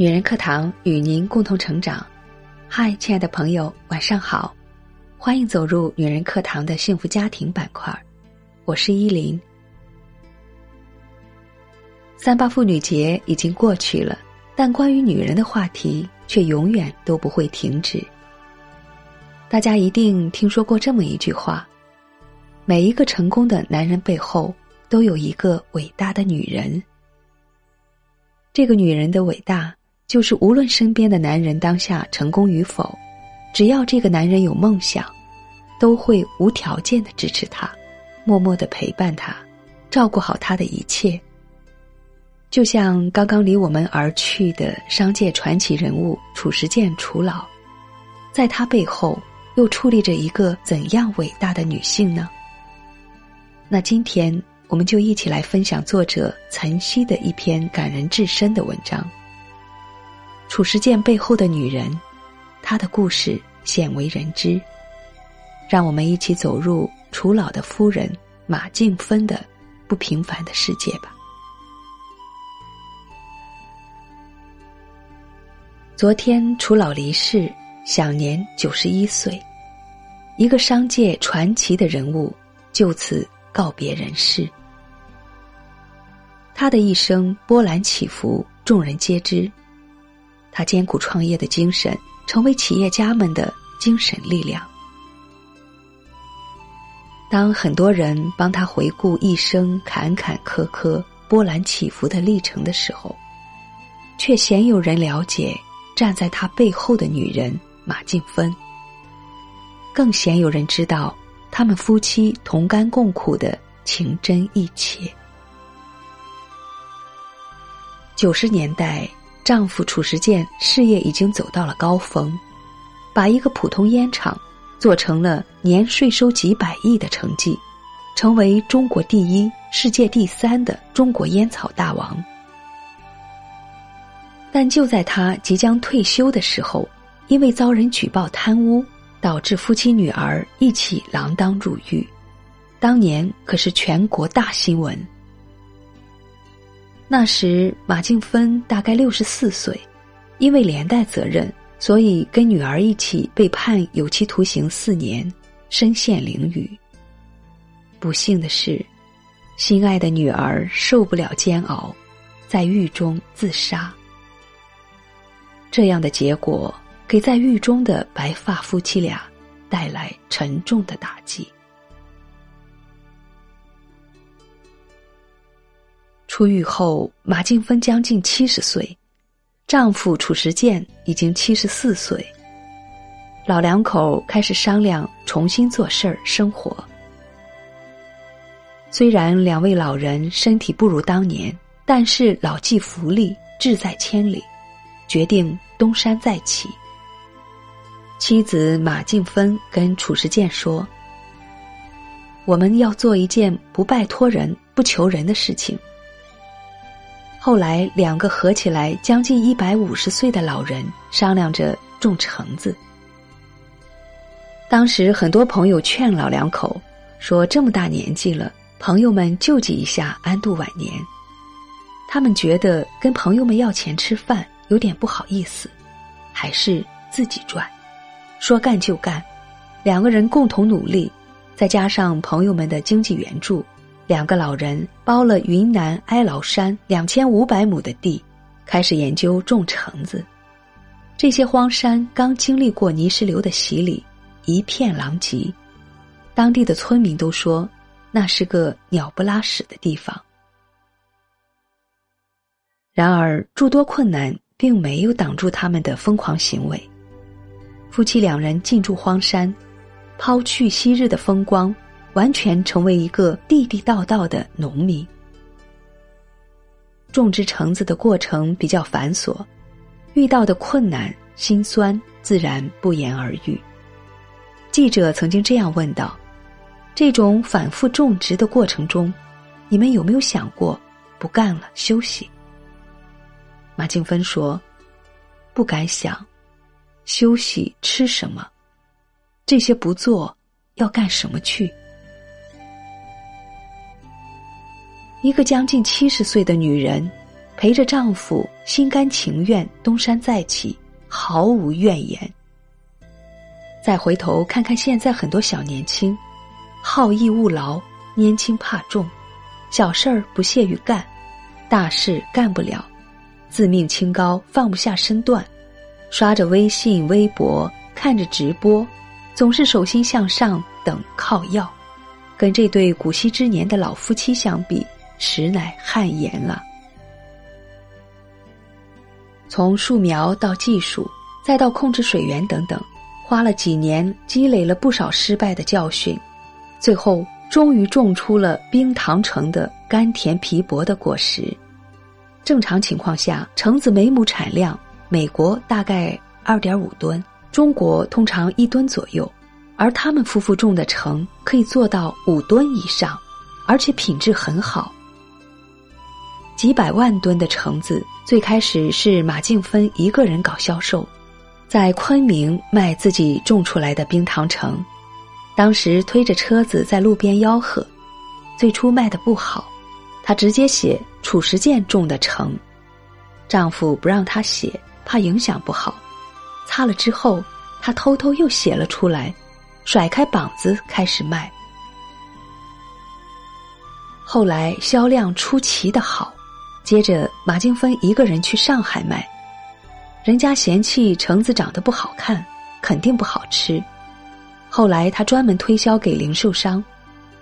女人课堂与您共同成长。嗨，亲爱的朋友，晚上好，欢迎走入女人课堂的幸福家庭板块。我是依林。三八妇女节已经过去了，但关于女人的话题却永远都不会停止。大家一定听说过这么一句话：每一个成功的男人背后，都有一个伟大的女人。这个女人的伟大。就是无论身边的男人当下成功与否，只要这个男人有梦想，都会无条件的支持他，默默的陪伴他，照顾好他的一切。就像刚刚离我们而去的商界传奇人物褚时健楚老，在他背后又矗立着一个怎样伟大的女性呢？那今天我们就一起来分享作者岑曦的一篇感人至深的文章。褚时健背后的女人，她的故事鲜为人知。让我们一起走入楚老的夫人马静芬的不平凡的世界吧。昨天楚老离世，享年九十一岁，一个商界传奇的人物就此告别人世。他的一生波澜起伏，众人皆知。他艰苦创业的精神，成为企业家们的精神力量。当很多人帮他回顾一生坎坎坷坷、波澜起伏的历程的时候，却鲜有人了解站在他背后的女人马静芬，更鲜有人知道他们夫妻同甘共苦的情真意切。九十年代。丈夫褚时健事业已经走到了高峰，把一个普通烟厂做成了年税收几百亿的成绩，成为中国第一、世界第三的中国烟草大王。但就在他即将退休的时候，因为遭人举报贪污，导致夫妻女儿一起锒铛入狱，当年可是全国大新闻。那时，马静芬大概六十四岁，因为连带责任，所以跟女儿一起被判有期徒刑四年，身陷囹圄。不幸的是，心爱的女儿受不了煎熬，在狱中自杀。这样的结果给在狱中的白发夫妻俩带来沉重的打击。出狱后，马静芬将近七十岁，丈夫褚时健已经七十四岁。老两口开始商量重新做事儿生活。虽然两位老人身体不如当年，但是老骥伏枥，志在千里，决定东山再起。妻子马静芬跟褚时健说：“我们要做一件不拜托人、不求人的事情。”后来，两个合起来将近一百五十岁的老人商量着种橙子。当时很多朋友劝老两口说：“这么大年纪了，朋友们救济一下，安度晚年。”他们觉得跟朋友们要钱吃饭有点不好意思，还是自己赚。说干就干，两个人共同努力，再加上朋友们的经济援助。两个老人包了云南哀牢山两千五百亩的地，开始研究种橙子。这些荒山刚经历过泥石流的洗礼，一片狼藉，当地的村民都说那是个鸟不拉屎的地方。然而诸多困难并没有挡住他们的疯狂行为。夫妻两人进驻荒山，抛去昔日的风光。完全成为一个地地道道的农民。种植橙子的过程比较繁琐，遇到的困难辛酸自然不言而喻。记者曾经这样问道：“这种反复种植的过程中，你们有没有想过不干了休息？”马静芬说：“不敢想，休息吃什么？这些不做，要干什么去？”一个将近七十岁的女人，陪着丈夫心甘情愿东山再起，毫无怨言。再回头看看现在很多小年轻，好逸恶劳，拈轻怕重，小事儿不屑于干，大事干不了，自命清高，放不下身段，刷着微信、微博，看着直播，总是手心向上，等靠要，跟这对古稀之年的老夫妻相比，实乃汗颜了。从树苗到技术，再到控制水源等等，花了几年，积累了不少失败的教训，最后终于种出了冰糖橙的甘甜皮薄的果实。正常情况下，橙子每亩产量，美国大概二点五吨，中国通常一吨左右，而他们夫妇种的橙可以做到五吨以上，而且品质很好。几百万吨的橙子，最开始是马静芬一个人搞销售，在昆明卖自己种出来的冰糖橙。当时推着车子在路边吆喝，最初卖的不好，她直接写褚时健种的橙，丈夫不让她写，怕影响不好。擦了之后，她偷偷又写了出来，甩开膀子开始卖。后来销量出奇的好。接着，马静芬一个人去上海卖，人家嫌弃橙子长得不好看，肯定不好吃。后来，她专门推销给零售商，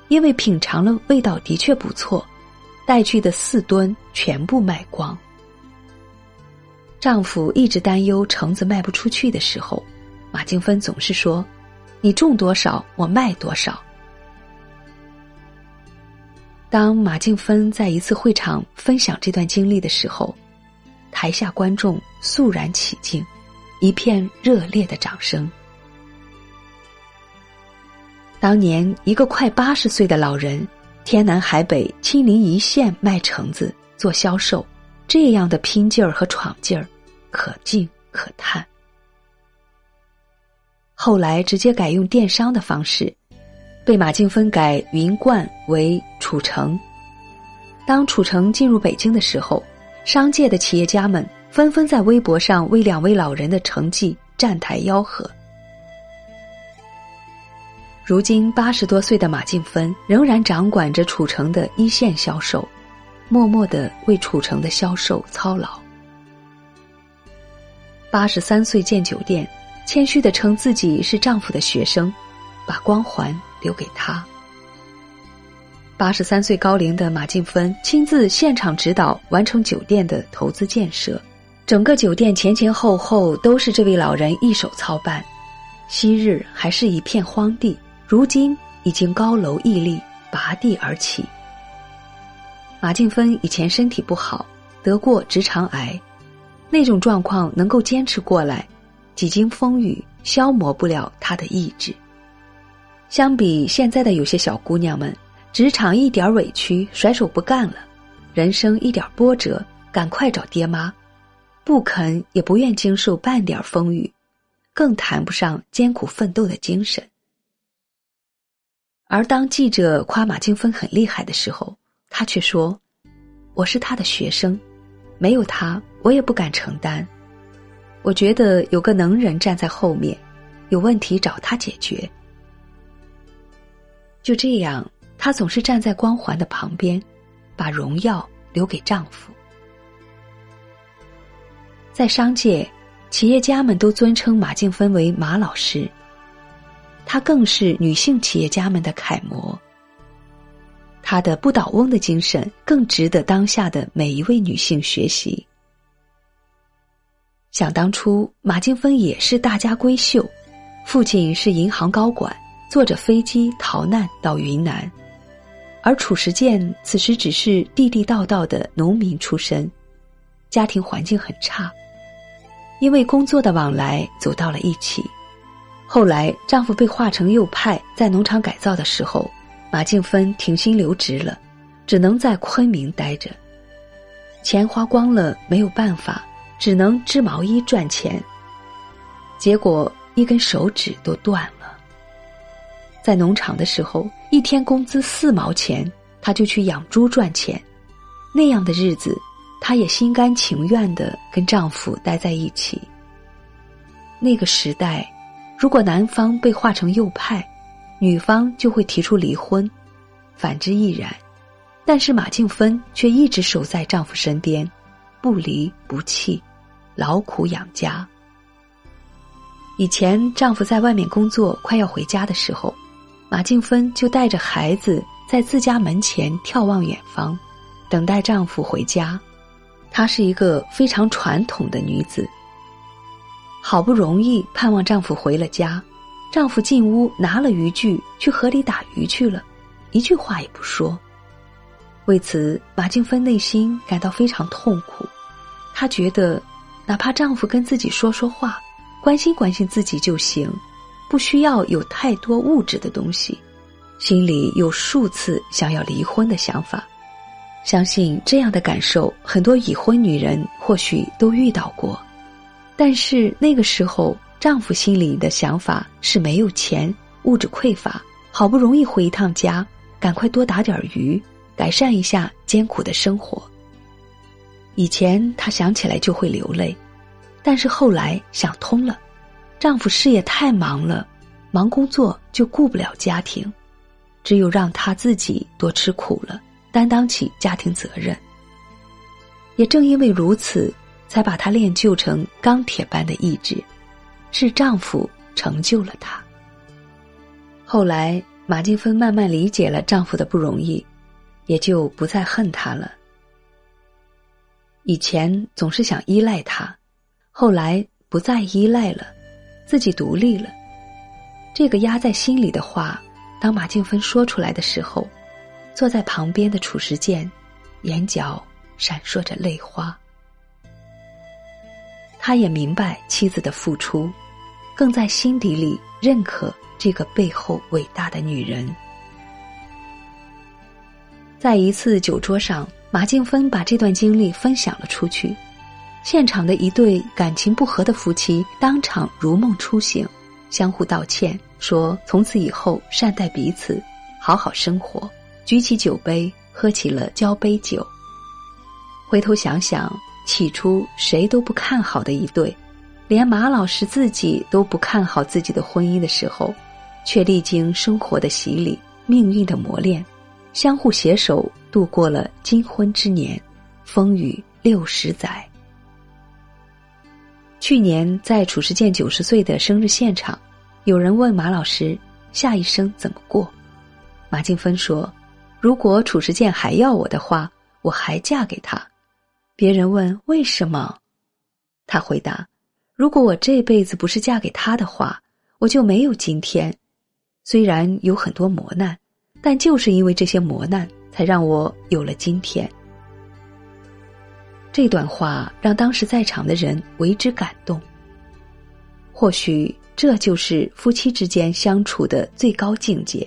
因为品尝了味道的确不错，带去的四吨全部卖光。丈夫一直担忧橙子卖不出去的时候，马静芬总是说：“你种多少，我卖多少。”当马静芬在一次会场分享这段经历的时候，台下观众肃然起敬，一片热烈的掌声。当年一个快八十岁的老人，天南海北亲临一线卖橙子做销售，这样的拼劲儿和闯劲儿，可敬可叹。后来直接改用电商的方式。被马静芬改云冠为褚橙。当褚橙进入北京的时候，商界的企业家们纷纷在微博上为两位老人的成绩站台吆喝。如今八十多岁的马静芬仍然掌管着楚城的一线销售，默默的为楚城的销售操劳。八十三岁建酒店，谦虚的称自己是丈夫的学生，把光环。留给他。八十三岁高龄的马静芬亲自现场指导完成酒店的投资建设，整个酒店前前后后都是这位老人一手操办。昔日还是一片荒地，如今已经高楼屹立，拔地而起。马静芬以前身体不好，得过直肠癌，那种状况能够坚持过来，几经风雨消磨不了她的意志。相比现在的有些小姑娘们，职场一点委屈甩手不干了，人生一点波折赶快找爹妈，不肯也不愿经受半点风雨，更谈不上艰苦奋斗的精神。而当记者夸马静芬很厉害的时候，她却说：“我是他的学生，没有他我也不敢承担。我觉得有个能人站在后面，有问题找他解决。”就这样，她总是站在光环的旁边，把荣耀留给丈夫。在商界，企业家们都尊称马静芬为马老师，她更是女性企业家们的楷模。她的不倒翁的精神更值得当下的每一位女性学习。想当初，马静芬也是大家闺秀，父亲是银行高管。坐着飞机逃难到云南，而褚时健此时只是地地道道的农民出身，家庭环境很差，因为工作的往来走到了一起。后来丈夫被划成右派，在农场改造的时候，马静芬停薪留职了，只能在昆明待着，钱花光了没有办法，只能织毛衣赚钱，结果一根手指都断了。在农场的时候，一天工资四毛钱，他就去养猪赚钱。那样的日子，她也心甘情愿的跟丈夫待在一起。那个时代，如果男方被划成右派，女方就会提出离婚，反之亦然。但是马静芬却一直守在丈夫身边，不离不弃，劳苦养家。以前丈夫在外面工作，快要回家的时候，马静芬就带着孩子在自家门前眺望远方，等待丈夫回家。她是一个非常传统的女子。好不容易盼望丈夫回了家，丈夫进屋拿了渔具去河里打鱼去了，一句话也不说。为此，马静芬内心感到非常痛苦。她觉得，哪怕丈夫跟自己说说话，关心关心自己就行，不需要有太多物质的东西。心里有数次想要离婚的想法。相信这样的感受，很多已婚女人或许都遇到过。但是那个时候，丈夫心里的想法是没有钱，物质匮乏，好不容易回一趟家，赶快多打点鱼，改善一下艰苦的生活。以前她想起来就会流泪，但是后来想通了，丈夫事业太忙了，忙工作就顾不了家庭，只有让她自己多吃苦了，担当起家庭责任。也正因为如此。才把她练就成钢铁般的意志，是丈夫成就了她。后来，马静芬慢慢理解了丈夫的不容易，也就不再恨他了。以前总是想依赖他，后来不再依赖了，自己独立了。这个压在心里的话，当马静芬说出来的时候，坐在旁边的褚时健，眼角闪烁着泪花。他也明白妻子的付出，更在心底里认可这个背后伟大的女人。在一次酒桌上，马静芬把这段经历分享了出去，现场的一对感情不和的夫妻当场如梦初醒，相互道歉，说从此以后善待彼此，好好生活，举起酒杯喝起了交杯酒。回头想想。起初谁都不看好的一对，连马老师自己都不看好自己的婚姻的时候，却历经生活的洗礼、命运的磨练，相互携手度过了金婚之年，风雨六十载。去年在褚时健九十岁的生日现场，有人问马老师下一生怎么过，马静芬说：“如果褚时健还要我的话，我还嫁给他。”别人问为什么，他回答：“如果我这辈子不是嫁给他的话，我就没有今天。虽然有很多磨难，但就是因为这些磨难，才让我有了今天。”这段话让当时在场的人为之感动。或许这就是夫妻之间相处的最高境界：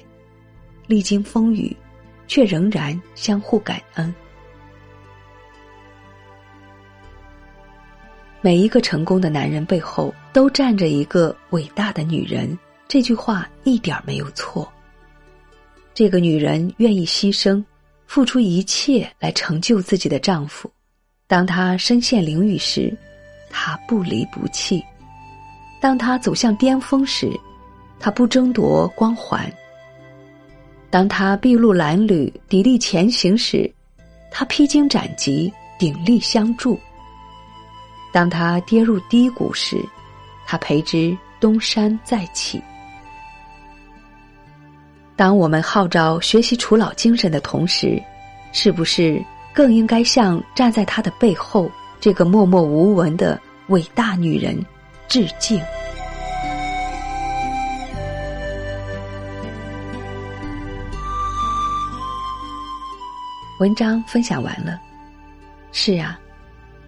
历经风雨，却仍然相互感恩。每一个成功的男人背后都站着一个伟大的女人，这句话一点没有错。这个女人愿意牺牲，付出一切来成就自己的丈夫。当他身陷囹圄时，他不离不弃；当他走向巅峰时，他不争夺光环；当他筚路蓝缕、砥砺前行时，他披荆斩棘、鼎力相助。当他跌入低谷时，他陪之东山再起。当我们号召学习楚老精神的同时，是不是更应该向站在他的背后这个默默无闻的伟大女人致敬？文章分享完了，是啊。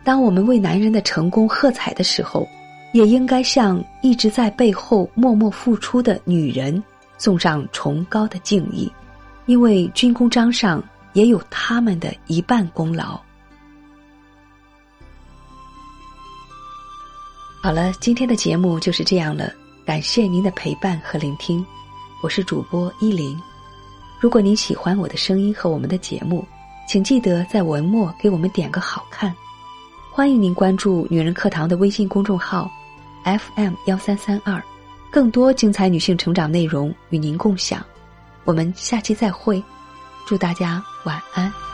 当我们为男人的成功喝彩的时候，也应该向一直在背后默默付出的女人送上崇高的敬意，因为军功章上也有他们的一半功劳。好了，今天的节目就是这样了，感谢您的陪伴和聆听，我是主播依林。如果您喜欢我的声音和我们的节目。请记得在文末给我们点个好看。欢迎您关注“女人课堂”的微信公众号，FM 幺三三二，更多精彩女性成长内容与您共享。我们下期再会，祝大家晚安。